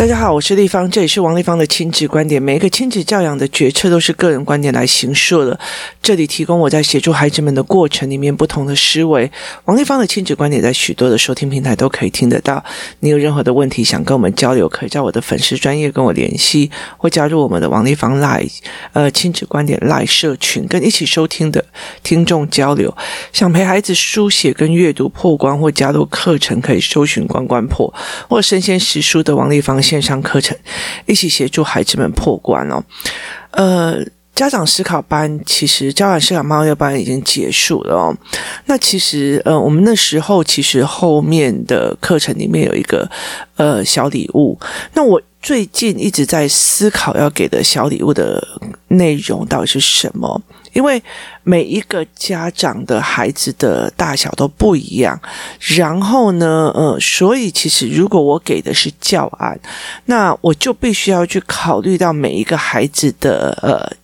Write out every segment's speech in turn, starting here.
大家好，我是丽芳，这里是王丽芳的亲子观点。每一个亲子教养的决策都是个人观点来形塑的。这里提供我在协助孩子们的过程里面不同的思维。王丽芳的亲子观点在许多的收听平台都可以听得到。你有任何的问题想跟我们交流，可以在我的粉丝专业跟我联系，或加入我们的王丽芳 Live 呃亲子观点 Live 社群，跟一起收听的听众交流。想陪孩子书写跟阅读破关，或加入课程，可以搜寻关关破或身先识书的王丽芳。线上课程，一起协助孩子们破关哦。呃，家长思考班其实家长思考猫月班已经结束了哦。那其实呃，我们那时候其实后面的课程里面有一个呃小礼物。那我最近一直在思考要给的小礼物的内容到底是什么。因为每一个家长的孩子的大小都不一样，然后呢，呃，所以其实如果我给的是教案，那我就必须要去考虑到每一个孩子的呃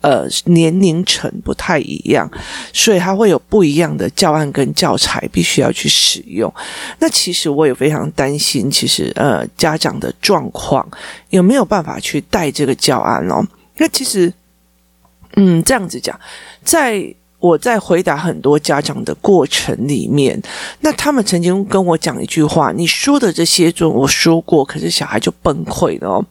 呃年龄层不太一样，所以他会有不一样的教案跟教材必须要去使用。那其实我也非常担心，其实呃家长的状况有没有办法去带这个教案哦？那其实。嗯，这样子讲，在我在回答很多家长的过程里面，那他们曾经跟我讲一句话：“你说的这些，就我说过，可是小孩就崩溃了哦。”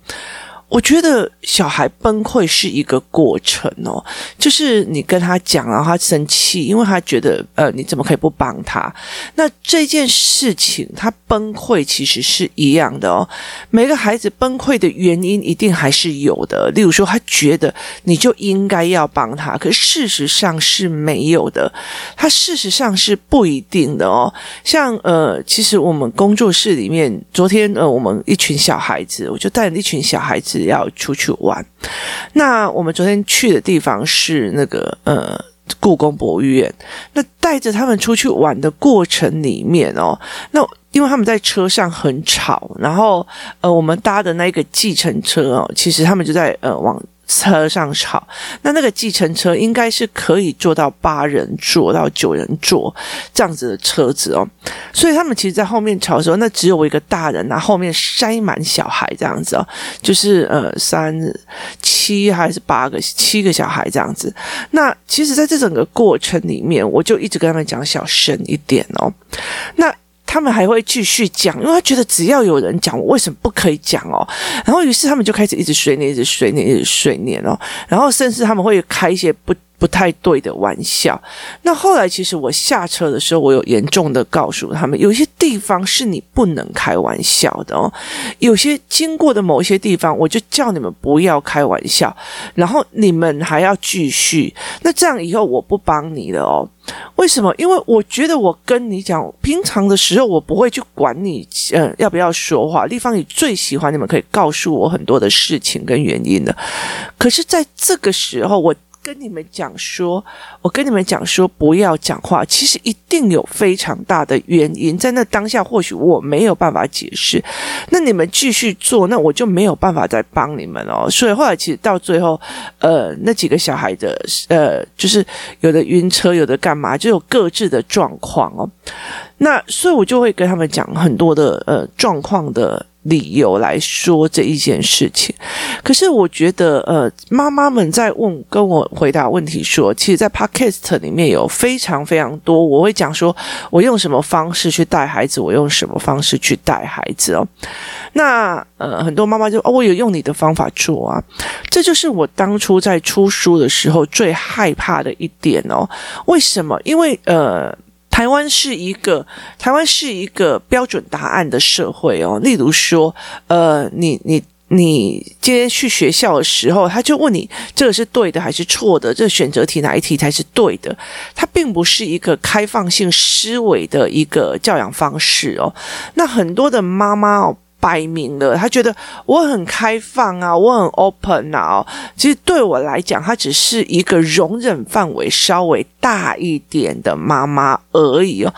我觉得小孩崩溃是一个过程哦，就是你跟他讲，然后他生气，因为他觉得呃，你怎么可以不帮他？那这件事情他崩溃其实是一样的哦。每个孩子崩溃的原因一定还是有的，例如说他觉得你就应该要帮他，可是事实上是没有的，他事实上是不一定的哦。像呃，其实我们工作室里面，昨天呃，我们一群小孩子，我就带了一群小孩子。要出去玩，那我们昨天去的地方是那个呃故宫博物院。那带着他们出去玩的过程里面哦，那因为他们在车上很吵，然后呃我们搭的那个计程车哦，其实他们就在呃往。车上吵，那那个计程车应该是可以坐到八人坐到九人坐这样子的车子哦，所以他们其实，在后面吵的时候，那只有我一个大人啊，后面塞满小孩这样子哦，就是呃三七还是八个七个小孩这样子。那其实，在这整个过程里面，我就一直跟他们讲小声一点哦，那。他们还会继续讲，因为他觉得只要有人讲，我为什么不可以讲哦？然后于是他们就开始一直碎念，一直碎念，一直碎念哦。然后甚至他们会开一些不。不太对的玩笑。那后来，其实我下车的时候，我有严重的告诉他们，有些地方是你不能开玩笑的哦。有些经过的某一些地方，我就叫你们不要开玩笑，然后你们还要继续。那这样以后我不帮你了哦。为什么？因为我觉得我跟你讲，平常的时候我不会去管你，呃，要不要说话。立方，你最喜欢你们可以告诉我很多的事情跟原因的。可是在这个时候，我。跟你们讲说，我跟你们讲说，不要讲话。其实一定有非常大的原因，在那当下或许我没有办法解释。那你们继续做，那我就没有办法再帮你们哦。所以后来其实到最后，呃，那几个小孩的，呃，就是有的晕车，有的干嘛，就有各自的状况哦。那所以我就会跟他们讲很多的呃状况的。理由来说这一件事情，可是我觉得，呃，妈妈们在问跟我回答问题说，其实，在 Podcast 里面有非常非常多，我会讲说我用什么方式去带孩子，我用什么方式去带孩子哦。那呃，很多妈妈就哦，我有用你的方法做啊，这就是我当初在出书的时候最害怕的一点哦。为什么？因为呃。台湾是一个台湾是一个标准答案的社会哦。例如说，呃，你你你今天去学校的时候，他就问你这个是对的还是错的？这个选择题哪一题才是对的？它并不是一个开放性思维的一个教养方式哦。那很多的妈妈哦。摆明了，他觉得我很开放啊，我很 open 啊。其实对我来讲，他只是一个容忍范围稍微大一点的妈妈而已哦。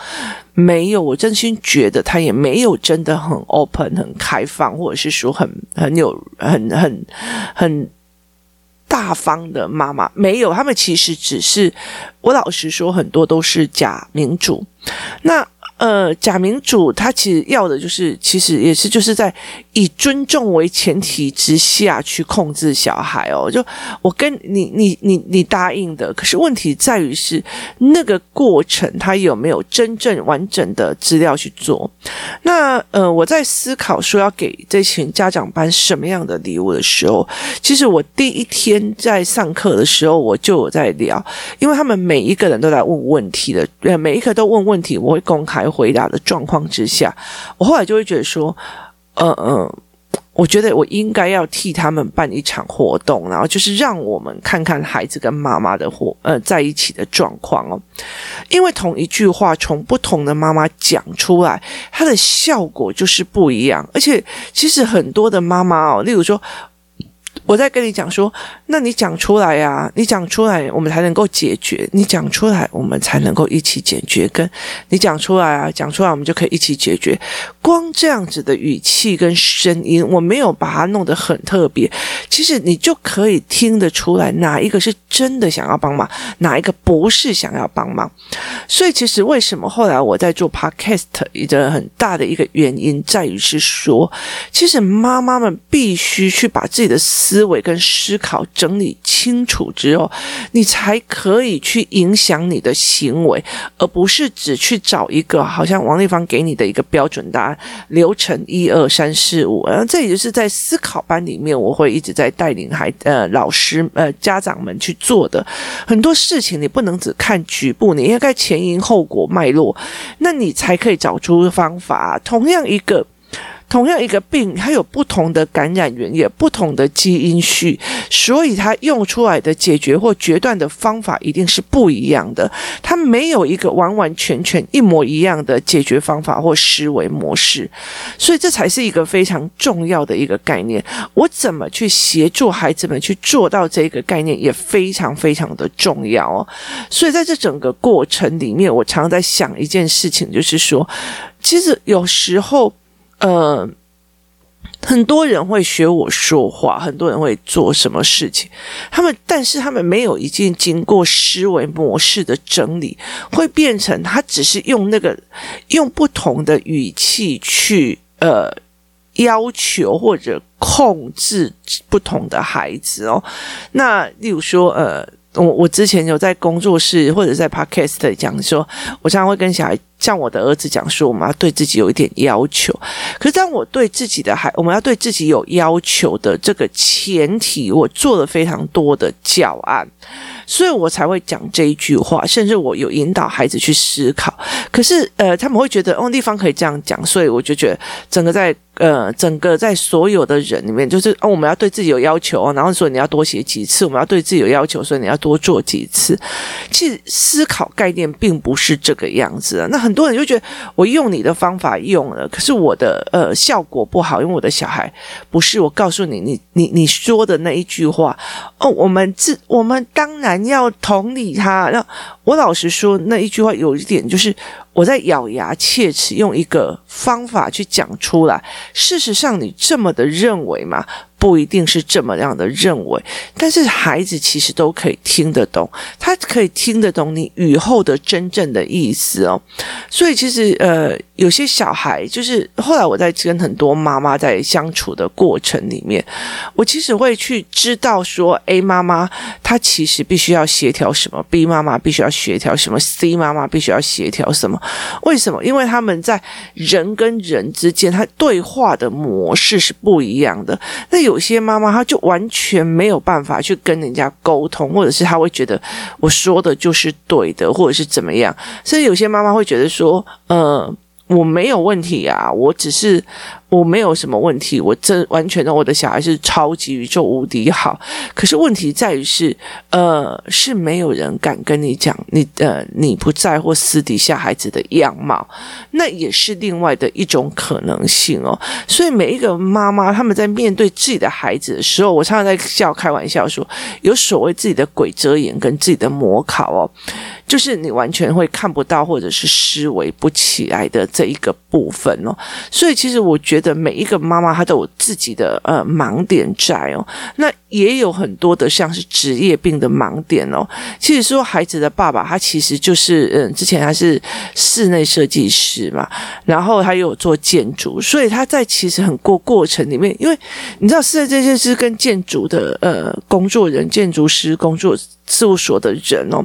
没有，我真心觉得他也没有真的很 open、很开放，或者是说很很有、很很很大方的妈妈。没有，他们其实只是，我老实说，很多都是假民主。那。呃，假民主他其实要的就是，其实也是就是在以尊重为前提之下去控制小孩哦。就我跟你你你你答应的，可是问题在于是那个过程他有没有真正完整的资料去做？那呃，我在思考说要给这群家长班什么样的礼物的时候，其实我第一天在上课的时候我就有在聊，因为他们每一个人都在问问题的，每一个都问问题，我会公开。回答的状况之下，我后来就会觉得说，嗯、呃、嗯，我觉得我应该要替他们办一场活动，然后就是让我们看看孩子跟妈妈的活呃在一起的状况哦，因为同一句话从不同的妈妈讲出来，它的效果就是不一样，而且其实很多的妈妈哦，例如说。我在跟你讲说，那你讲出来呀，你讲出来，我们才能够解决。你讲出来，我们才能够一起解决。跟你讲出来啊，讲出来，我们就可以一起解决。光这样子的语气跟声音，我没有把它弄得很特别，其实你就可以听得出来，哪一个是真的想要帮忙，哪一个不是想要帮忙。所以，其实为什么后来我在做 Podcast 一个很大的一个原因，在于是说，其实妈妈们必须去把自己的思维跟思考整理清楚之后，你才可以去影响你的行为，而不是只去找一个好像王丽芳给你的一个标准答案流程一二三四五。然后这也就是在思考班里面，我会一直在带领孩呃老师呃家长们去做的很多事情，你不能只看局部，你应该前因后果脉络，那你才可以找出方法。同样一个。同样一个病，它有不同的感染源，也不同的基因序，所以它用出来的解决或决断的方法一定是不一样的。它没有一个完完全全一模一样的解决方法或思维模式，所以这才是一个非常重要的一个概念。我怎么去协助孩子们去做到这个概念，也非常非常的重要哦。所以在这整个过程里面，我常常在想一件事情，就是说，其实有时候。呃，很多人会学我说话，很多人会做什么事情，他们但是他们没有已经经过思维模式的整理，会变成他只是用那个用不同的语气去呃要求或者控制不同的孩子哦。那例如说呃。我我之前有在工作室或者在 Podcast 讲说，我常常会跟小孩，像我的儿子讲说，我们要对自己有一点要求。可是当我对自己的孩，我们要对自己有要求的这个前提，我做了非常多的教案，所以我才会讲这一句话，甚至我有引导孩子去思考。可是呃，他们会觉得哦，地方可以这样讲，所以我就觉得整个在。呃，整个在所有的人里面，就是哦，我们要对自己有要求哦，然后说你要多写几次，我们要对自己有要求，所以你要多做几次。其实思考概念并不是这个样子啊。那很多人就觉得我用你的方法用了，可是我的呃效果不好，因为我的小孩不是。我告诉你，你你你说的那一句话哦，我们自我们当然要同理他。那我老实说，那一句话有一点就是。我在咬牙切齿，用一个方法去讲出来。事实上，你这么的认为吗？不一定是这么样的认为，但是孩子其实都可以听得懂，他可以听得懂你语后的真正的意思哦。所以其实呃，有些小孩就是后来我在跟很多妈妈在相处的过程里面，我其实会去知道说，A 妈妈她其实必须要协调什么，B 妈妈必须要协调什么，C 妈妈必须要协调什么。为什么？因为他们在人跟人之间，他对话的模式是不一样的。那有些妈妈，她就完全没有办法去跟人家沟通，或者是她会觉得我说的就是对的，或者是怎么样。所以有些妈妈会觉得说，呃。我没有问题啊，我只是我没有什么问题，我真完全的我的小孩是超级宇宙无敌好。可是问题在于是，呃，是没有人敢跟你讲你呃你不在乎私底下孩子的样貌，那也是另外的一种可能性哦。所以每一个妈妈他们在面对自己的孩子的时候，我常常在笑开玩笑说，有所谓自己的鬼遮眼跟自己的模考哦。就是你完全会看不到或者是思维不起来的这一个部分哦。所以其实我觉得每一个妈妈她都有自己的呃盲点在哦。那也有很多的像是职业病的盲点哦。其实说孩子的爸爸他其实就是嗯，之前他是室内设计师嘛，然后他又有做建筑，所以他在其实很过过程里面，因为你知道室内设计师跟建筑的呃工作人、建筑师工作事务所的人哦，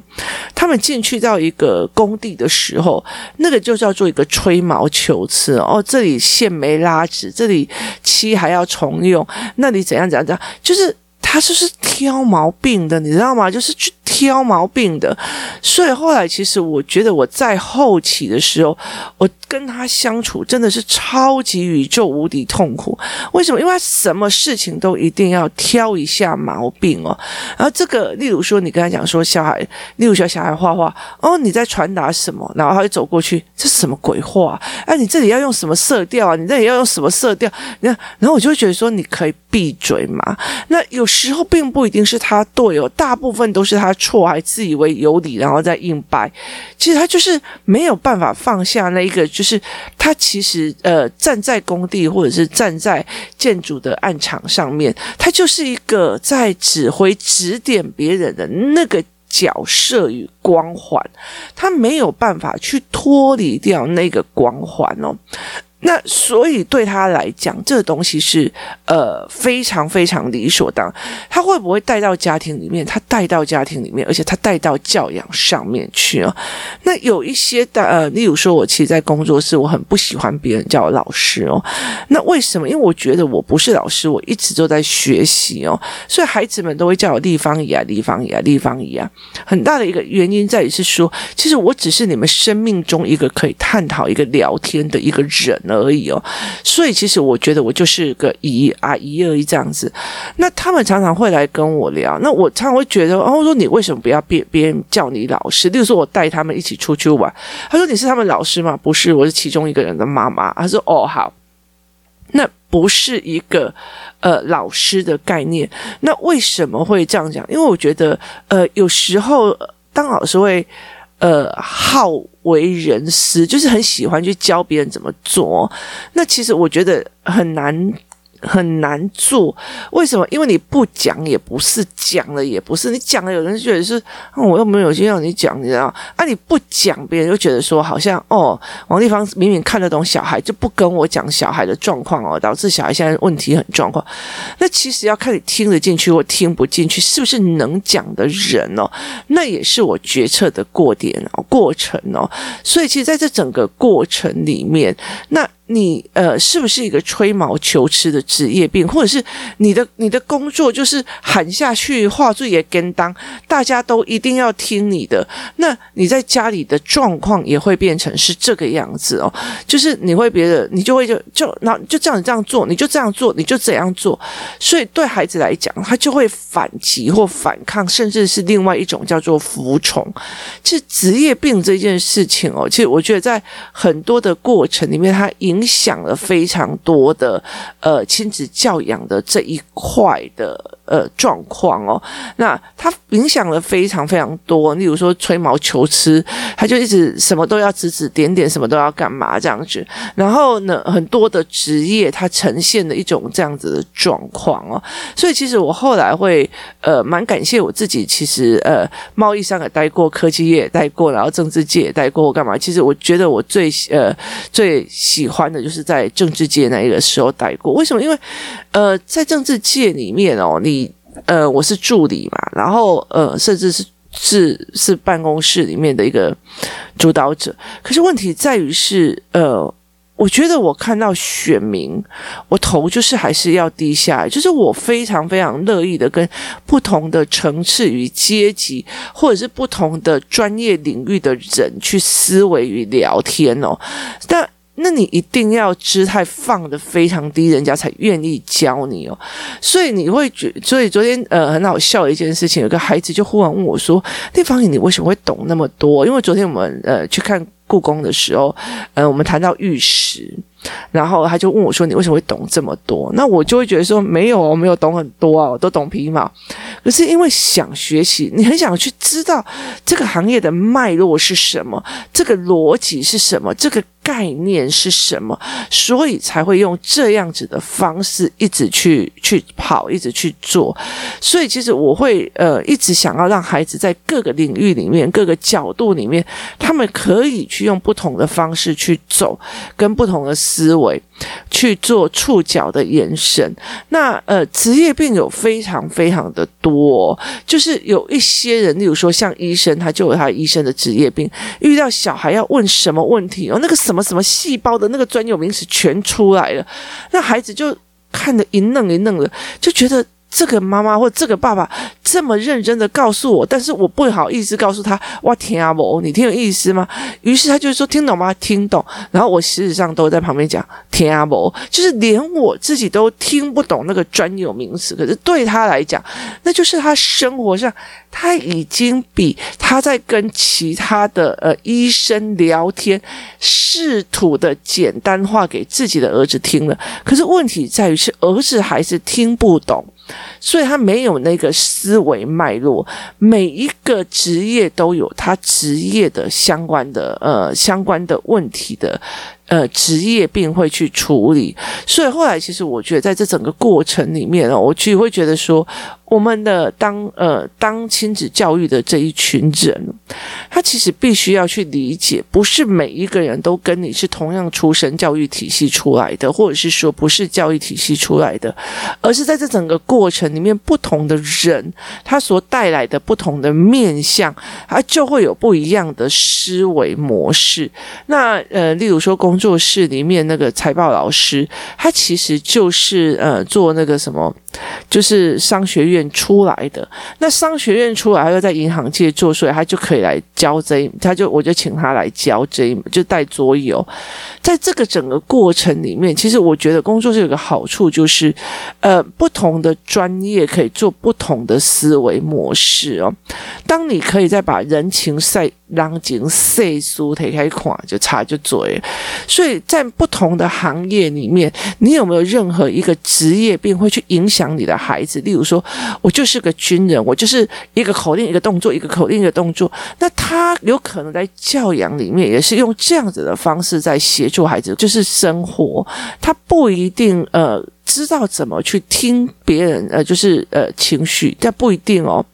他们进去到一个工地的时候，那个就叫做一个吹毛求疵哦，这里线没拉直，这里漆还要重用，那里怎样怎样怎样，就是。他就是挑毛病的，你知道吗？就是去挑毛病的，所以后来其实我觉得我在后期的时候，我跟他相处真的是超级宇宙无敌痛苦。为什么？因为他什么事情都一定要挑一下毛病哦。然后这个，例如说你跟他讲说小孩，例如说小孩画画，哦，你在传达什么？然后他就走过去，这是什么鬼画？哎，你这里要用什么色调啊？你这里要用什么色调？你看，然后我就觉得说，你可以闭嘴嘛。那有时候并不一定是他对哦，大部分都是他错，还自以为有理，然后再硬掰。其实他就是没有办法放下那一个，就是他其实呃站在工地或者是站在建筑的案场上面，他就是一个在指挥指点别人的那个角色与光环，他没有办法去脱离掉那个光环哦。那所以对他来讲，这个东西是呃非常非常理所当。他会不会带到家庭里面？他带到家庭里面，而且他带到教养上面去哦。那有一些的呃，例如说，我其实，在工作室，我很不喜欢别人叫我老师哦。那为什么？因为我觉得我不是老师，我一直都在学习哦。所以孩子们都会叫我立方姨啊，立方姨啊，立方姨啊。很大的一个原因在于是说，其实我只是你们生命中一个可以探讨一个聊天的一个人。而已哦，所以其实我觉得我就是个姨啊姨而已这样子。那他们常常会来跟我聊，那我常常会觉得，哦，我说你为什么不要别别人叫你老师？例如说我带他们一起出去玩，他说你是他们老师吗？不是，我是其中一个人的妈妈。他说哦好，那不是一个呃老师的概念。那为什么会这样讲？因为我觉得呃有时候当老师会。呃，好为人师，就是很喜欢去教别人怎么做。那其实我觉得很难。很难做，为什么？因为你不讲也不是，讲了也不是。你讲了，有人觉得是，嗯、我又没有先让你讲，你知道？啊，你不讲，别人就觉得说，好像哦，王丽芳明明看得懂小孩，就不跟我讲小孩的状况哦，导致小孩现在问题很状况。那其实要看你听得进去或听不进去，是不是能讲的人哦？那也是我决策的过点哦，过程哦。所以，其实在这整个过程里面，那。你呃，是不是一个吹毛求疵的职业病，或者是你的你的工作就是喊下去话最也跟当，大家都一定要听你的？那你在家里的状况也会变成是这个样子哦，就是你会别的，你就会就就那就这样这样做，你就这样做，你就怎样做，所以对孩子来讲，他就会反击或反抗，甚至是另外一种叫做服从。其实职业病这件事情哦，其实我觉得在很多的过程里面，它影。影响了非常多的呃亲子教养的这一块的呃状况哦，那他影响了非常非常多，例如说吹毛求疵，他就一直什么都要指指点点，什么都要干嘛这样子，然后呢，很多的职业它呈现的一种这样子的状况哦，所以其实我后来会呃蛮感谢我自己，其实呃贸易上也待过，科技业也待过，然后政治界也待过，我干嘛？其实我觉得我最呃最喜欢。的就是在政治界那一个时候待过，为什么？因为，呃，在政治界里面哦，你呃，我是助理嘛，然后呃，甚至是是是办公室里面的一个主导者。可是问题在于是，呃，我觉得我看到选民，我头就是还是要低下来，就是我非常非常乐意的跟不同的层次与阶级，或者是不同的专业领域的人去思维与聊天哦，但。那你一定要姿态放得非常低，人家才愿意教你哦。所以你会觉，所以昨天呃很好笑的一件事情，有个孩子就忽然问我说：“丽芳姨，你为什么会懂那么多？”因为昨天我们呃去看故宫的时候，呃我们谈到玉石，然后他就问我说：“你为什么会懂这么多？”那我就会觉得说：“没有，我没有懂很多啊，我都懂皮毛。”可是因为想学习，你很想去知道这个行业的脉络是什么，这个逻辑是什么，这个。概念是什么？所以才会用这样子的方式一直去去跑，一直去做。所以其实我会呃一直想要让孩子在各个领域里面、各个角度里面，他们可以去用不同的方式去走，跟不同的思维去做触角的延伸。那呃职业病有非常非常的多，就是有一些人，例如说像医生，他就有他医生的职业病，遇到小孩要问什么问题哦，那个什么什么细胞的那个专有名词全出来了，那孩子就看得一愣一愣的，就觉得这个妈妈或这个爸爸这么认真的告诉我，但是我不好意思告诉他，哇天啊，不，你听有意思吗？于是他就说听懂吗？听懂。然后我事实上都在旁边讲天啊，不，就是连我自己都听不懂那个专有名词，可是对他来讲，那就是他生活上。他已经比他在跟其他的呃医生聊天，试图的简单化给自己的儿子听了。可是问题在于是儿子还是听不懂，所以他没有那个思维脉络。每一个职业都有他职业的相关的呃相关的问题的。呃，职业病会去处理，所以后来其实我觉得，在这整个过程里面哦，我其实会觉得说，我们的当呃当亲子教育的这一群人，他其实必须要去理解，不是每一个人都跟你是同样出身教育体系出来的，或者是说不是教育体系出来的，而是在这整个过程里面，不同的人他所带来的不同的面向，他就会有不一样的思维模式。那呃，例如说工作室里面那个财报老师，他其实就是呃做那个什么，就是商学院出来的。那商学院出来，他又在银行界做，所以他就可以来教这一，他就我就请他来教这一，就带桌游。在这个整个过程里面，其实我觉得工作室有个好处，就是呃不同的专业可以做不同的思维模式哦。当你可以再把人情赛。让景岁数推开看，就差就嘴。所以在不同的行业里面，你有没有任何一个职业病会去影响你的孩子？例如说，我就是个军人，我就是一个口令一个动作，一个口令一个动作。那他有可能在教养里面也是用这样子的方式在协助孩子，就是生活。他不一定呃。知道怎么去听别人，呃，就是呃情绪，但不一定哦，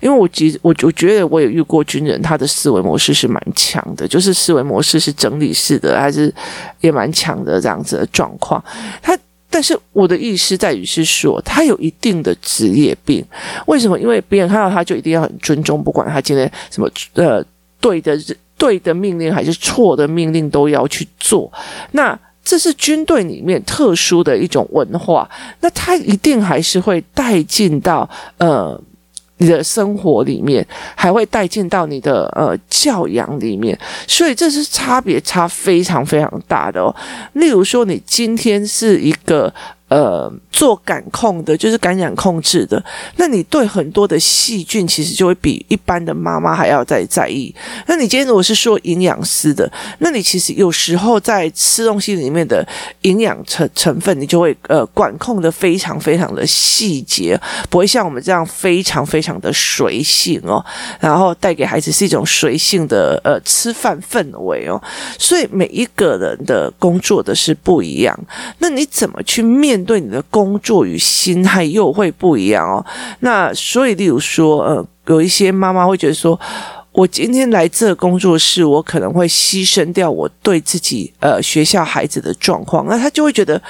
因为我觉我我觉得我也遇过军人，他的思维模式是蛮强的，就是思维模式是整理式的，还是也蛮强的这样子的状况。他，但是我的意思在于是说，他有一定的职业病。为什么？因为别人看到他就一定要很尊重，不管他今天什么呃对的对的命令还是错的命令都要去做。那。这是军队里面特殊的一种文化，那他一定还是会带进到呃你的生活里面，还会带进到你的呃教养里面，所以这是差别差非常非常大的哦。例如说，你今天是一个。呃，做感控的，就是感染控制的。那你对很多的细菌，其实就会比一般的妈妈还要再在意。那你今天如果是说营养师的，那你其实有时候在吃东西里面的营养成成分，你就会呃管控的非常非常的细节，不会像我们这样非常非常的随性哦。然后带给孩子是一种随性的呃吃饭氛围哦。所以每一个人的工作的是不一样。那你怎么去面？对你的工作与心态又会不一样哦。那所以，例如说，呃，有一些妈妈会觉得说。我今天来这工作室，我可能会牺牲掉我对自己呃学校孩子的状况，那他就会觉得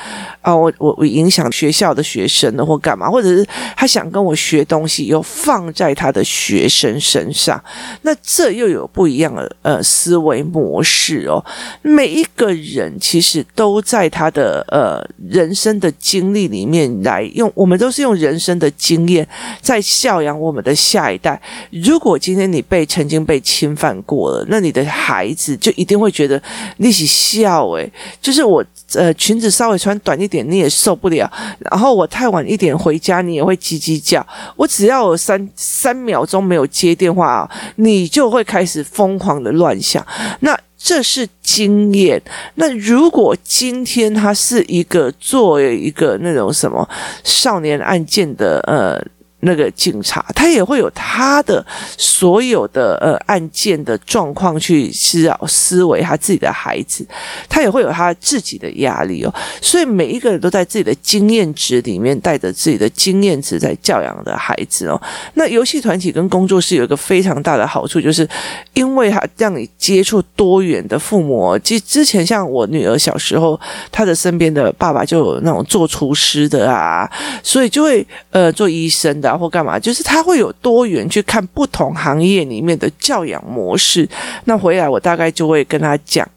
啊、我我我影响学校的学生了或干嘛，或者是他想跟我学东西，又放在他的学生身上，那这又有不一样的呃思维模式哦。每一个人其实都在他的呃人生的经历里面来用，我们都是用人生的经验在教养我们的下一代。如果今天你被曾经已已经被侵犯过了，那你的孩子就一定会觉得你是笑诶，就是我呃裙子稍微穿短一点你也受不了，然后我太晚一点回家你也会叽叽叫，我只要有三三秒钟没有接电话啊，你就会开始疯狂的乱想。那这是经验。那如果今天他是一个作为一个那种什么少年案件的呃。那个警察，他也会有他的所有的呃案件的状况去思考思维他自己的孩子，他也会有他自己的压力哦。所以每一个人都在自己的经验值里面带着自己的经验值在教养的孩子哦。那游戏团体跟工作室有一个非常大的好处，就是因为他让你接触多元的父母哦。之之前像我女儿小时候，她的身边的爸爸就有那种做厨师的啊，所以就会呃做医生的。或干嘛，就是他会有多元去看不同行业里面的教养模式。那回来我大概就会跟他讲，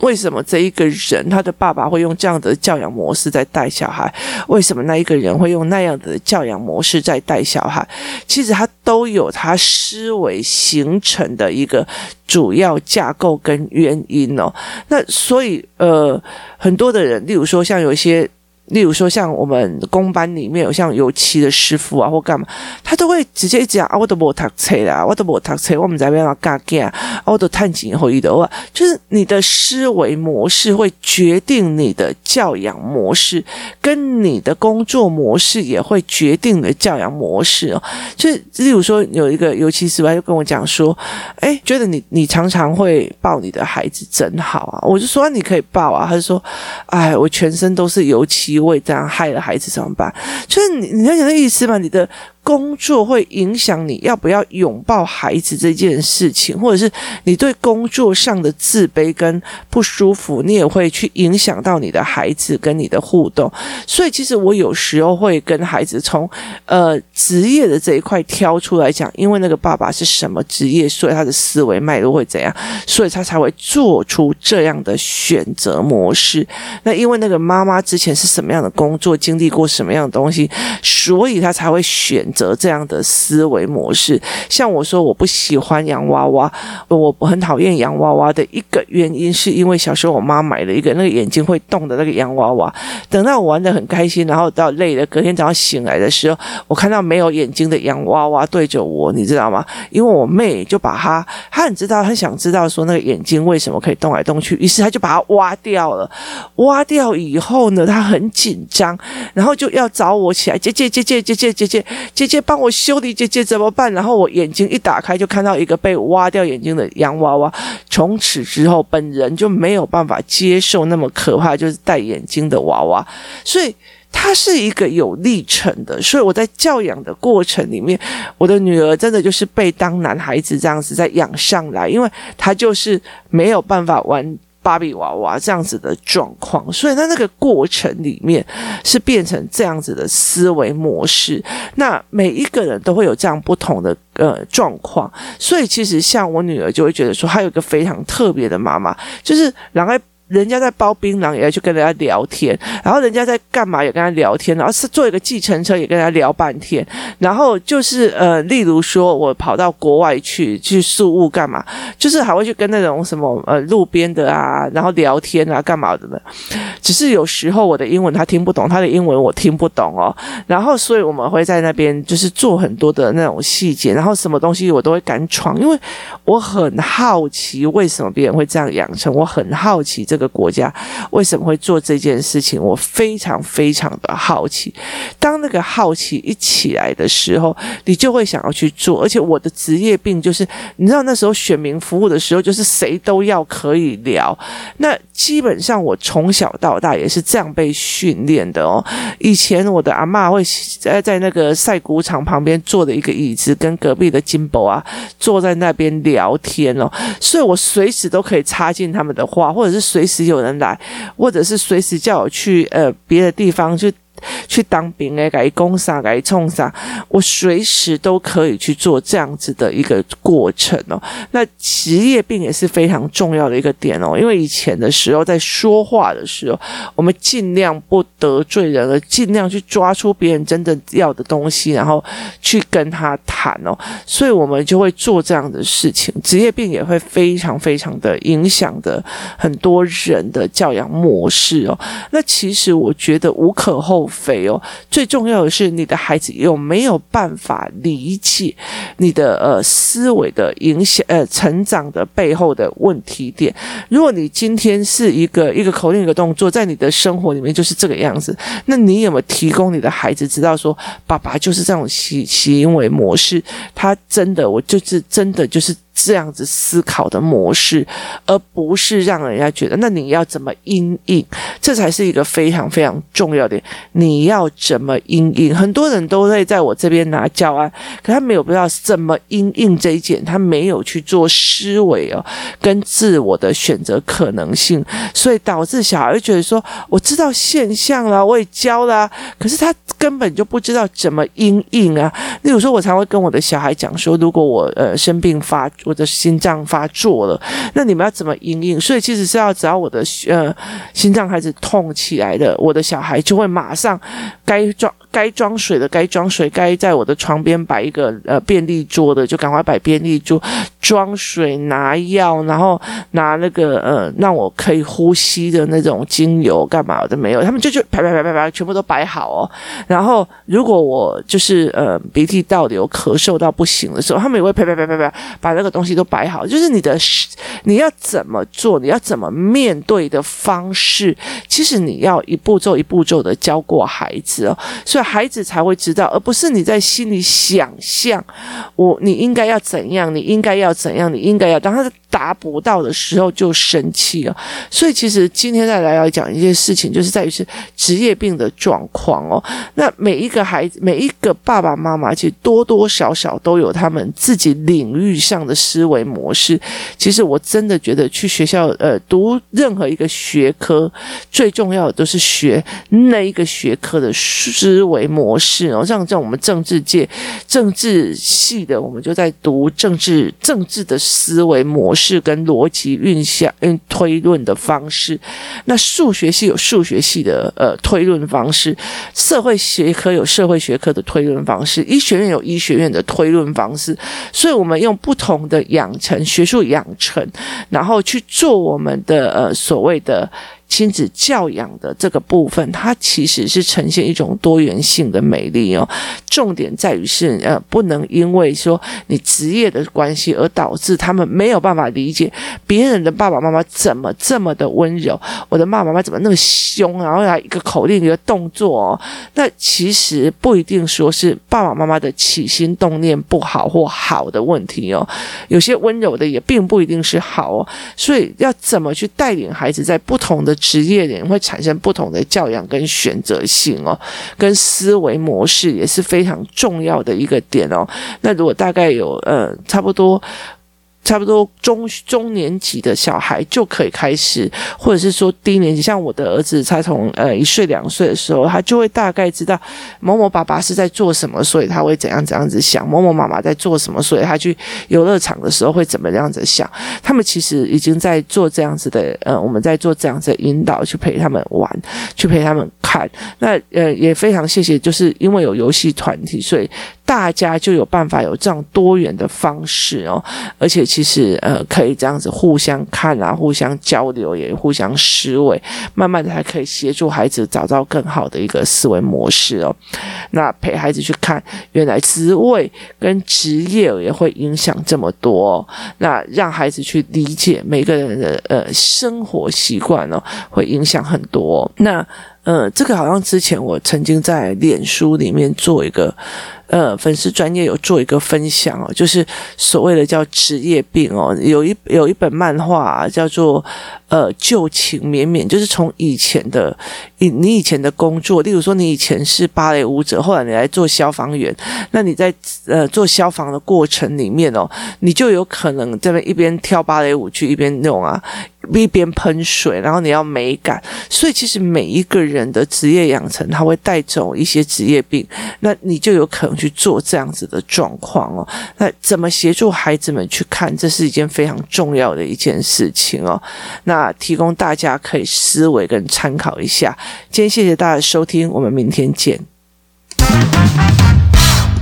为什么这一个人他的爸爸会用这样的教养模式在带小孩？为什么那一个人会用那样的教养模式在带小孩？其实他都有他思维形成的一个主要架构跟原因哦。那所以呃，很多的人，例如说像有一些。例如说，像我们工班里面有像油漆的师傅啊，或干嘛，他都会直接讲啊，我都没读册啦，我都没读册，我们在边上干干啊，我都探井后裔的话，就是你的思维模式会决定你的教养模式，跟你的工作模式也会决定你的教养模式哦。就是例如说，有一个油漆师傅就跟我讲说，哎，觉得你你常常会抱你的孩子真好啊，我就说你可以抱啊，他就说，哎，我全身都是油漆。因为这样害了孩子怎么办？就是你你了解那意思吗？你的。工作会影响你要不要拥抱孩子这件事情，或者是你对工作上的自卑跟不舒服，你也会去影响到你的孩子跟你的互动。所以，其实我有时候会跟孩子从呃职业的这一块挑出来讲，因为那个爸爸是什么职业，所以他的思维脉络会怎样，所以他才会做出这样的选择模式。那因为那个妈妈之前是什么样的工作，经历过什么样的东西，所以他才会选。则这样的思维模式，像我说我不喜欢洋娃娃，我很讨厌洋娃娃的一个原因，是因为小时候我妈买了一个那个眼睛会动的那个洋娃娃，等到我玩得很开心，然后到累了，隔天早上醒来的时候，我看到没有眼睛的洋娃娃对着我，你知道吗？因为我妹就把它，她很知道，她想知道说那个眼睛为什么可以动来动去，于是她就把它挖掉了。挖掉以后呢，她很紧张，然后就要找我起来，姐姐姐姐姐姐姐姐姐。姐姐帮我修理，姐姐怎么办？然后我眼睛一打开，就看到一个被挖掉眼睛的洋娃娃。从此之后，本人就没有办法接受那么可怕，就是戴眼镜的娃娃。所以，它是一个有历程的。所以我在教养的过程里面，我的女儿真的就是被当男孩子这样子在养上来，因为她就是没有办法玩。芭比娃娃这样子的状况，所以在那个过程里面是变成这样子的思维模式。那每一个人都会有这样不同的呃状况，所以其实像我女儿就会觉得说，她有一个非常特别的妈妈，就是两个。人家在包槟榔，也要去跟人家聊天；然后人家在干嘛，也跟他聊天；然后是坐一个计程车，也跟他聊半天。然后就是呃，例如说我跑到国外去去宿务干嘛，就是还会去跟那种什么呃路边的啊，然后聊天啊，干嘛的呢？只是有时候我的英文他听不懂，他的英文我听不懂哦。然后所以我们会在那边就是做很多的那种细节，然后什么东西我都会敢闯，因为我很好奇为什么别人会这样养成，我很好奇这。这个国家为什么会做这件事情？我非常非常的好奇。当那个好奇一起来的时候，你就会想要去做。而且我的职业病就是，你知道那时候选民服务的时候，就是谁都要可以聊。那基本上我从小到大也是这样被训练的哦。以前我的阿嬷会在在那个晒谷场旁边坐的一个椅子，跟隔壁的金宝啊坐在那边聊天哦，所以我随时都可以插进他们的话，或者是随。随时有人来，或者是随时叫我去呃别的地方去。去当兵诶，改攻杀，改冲杀，我随时都可以去做这样子的一个过程哦。那职业病也是非常重要的一个点哦，因为以前的时候在说话的时候，我们尽量不得罪人，而尽量去抓出别人真的要的东西，然后去跟他谈哦。所以我们就会做这样的事情。职业病也会非常非常的影响的很多人的教养模式哦。那其实我觉得无可厚非。备哦，最重要的是你的孩子有没有办法理解你的呃思维的影响，呃成长的背后的问题点。如果你今天是一个一个口令一个动作，在你的生活里面就是这个样子，那你有没有提供你的孩子知道说，爸爸就是这种行行为模式？他真的，我就是真的就是。这样子思考的模式，而不是让人家觉得，那你要怎么因应？这才是一个非常非常重要的。你要怎么因应？很多人都会在我这边拿教案，可他没有不知道怎么因应这一件，他没有去做思维哦，跟自我的选择可能性，所以导致小孩会觉得说，我知道现象了，我也教了，可是他根本就不知道怎么因应啊。例如说，我才会跟我的小孩讲说，如果我呃生病发。我的心脏发作了，那你们要怎么因应？所以其实是要只要我的呃心脏开始痛起来的，我的小孩就会马上该装该装水的该装水，该在我的床边摆一个呃便利桌的就赶快摆便利桌装水拿药，然后拿那个呃让我可以呼吸的那种精油干嘛的没有，他们就就排排排排排全部都摆好哦。然后如果我就是呃鼻涕倒流咳嗽到不行的时候，他们也会啪啪啪啪啪把那个。东西都摆好，就是你的，你要怎么做，你要怎么面对的方式，其实你要一步骤一步骤的教过孩子哦，所以孩子才会知道，而不是你在心里想象，我你应该要怎样，你应该要怎样，你应该要，当他达不到的时候就生气了。所以其实今天再来要讲一件事情，就是在于是职业病的状况哦。那每一个孩子，每一个爸爸妈妈，其实多多少少都有他们自己领域上的。思维模式，其实我真的觉得去学校呃读任何一个学科，最重要的都是学那一个学科的思维模式哦。像在我们政治界政治系的，我们就在读政治政治的思维模式跟逻辑运向嗯推论的方式。那数学系有数学系的呃推论方式，社会学科有社会学科的推论方式，医学院有医学院的推论方式。所以我们用不同的。的养成学术养成，然后去做我们的呃所谓的。亲子教养的这个部分，它其实是呈现一种多元性的美丽哦。重点在于是，呃，不能因为说你职业的关系而导致他们没有办法理解别人的爸爸妈妈怎么这么的温柔，我的爸爸妈妈怎么那么凶，然后来一个口令一个动作哦。那其实不一定说是爸爸妈妈的起心动念不好或好的问题哦。有些温柔的也并不一定是好哦。所以要怎么去带领孩子在不同的职业人会产生不同的教养跟选择性哦，跟思维模式也是非常重要的一个点哦。那如果大概有呃差不多。差不多中中年级的小孩就可以开始，或者是说低年级，像我的儿子，他从呃一岁两岁的时候，他就会大概知道某某爸爸是在做什么，所以他会怎样怎样子想；某某妈妈在做什么，所以他去游乐场的时候会怎么样子想。他们其实已经在做这样子的，呃，我们在做这样子的引导，去陪他们玩，去陪他们看。那呃也非常谢谢，就是因为有游戏团体，所以。大家就有办法有这样多元的方式哦，而且其实呃可以这样子互相看啊，互相交流，也互相思维，慢慢的还可以协助孩子找到更好的一个思维模式哦。那陪孩子去看，原来职位跟职业也会影响这么多。那让孩子去理解每个人的呃生活习惯哦，会影响很多。那呃，这个好像之前我曾经在脸书里面做一个。呃，粉丝专业有做一个分享哦，就是所谓的叫职业病哦，有一有一本漫画，叫做呃旧情绵绵，就是从以前的你你以前的工作，例如说你以前是芭蕾舞者，后来你来做消防员，那你在呃做消防的过程里面哦，你就有可能在那一边跳芭蕾舞去一边弄啊。一边喷水，然后你要美感，所以其实每一个人的职业养成，他会带走一些职业病，那你就有可能去做这样子的状况哦。那怎么协助孩子们去看，这是一件非常重要的一件事情哦。那提供大家可以思维跟参考一下。今天谢谢大家收听，我们明天见。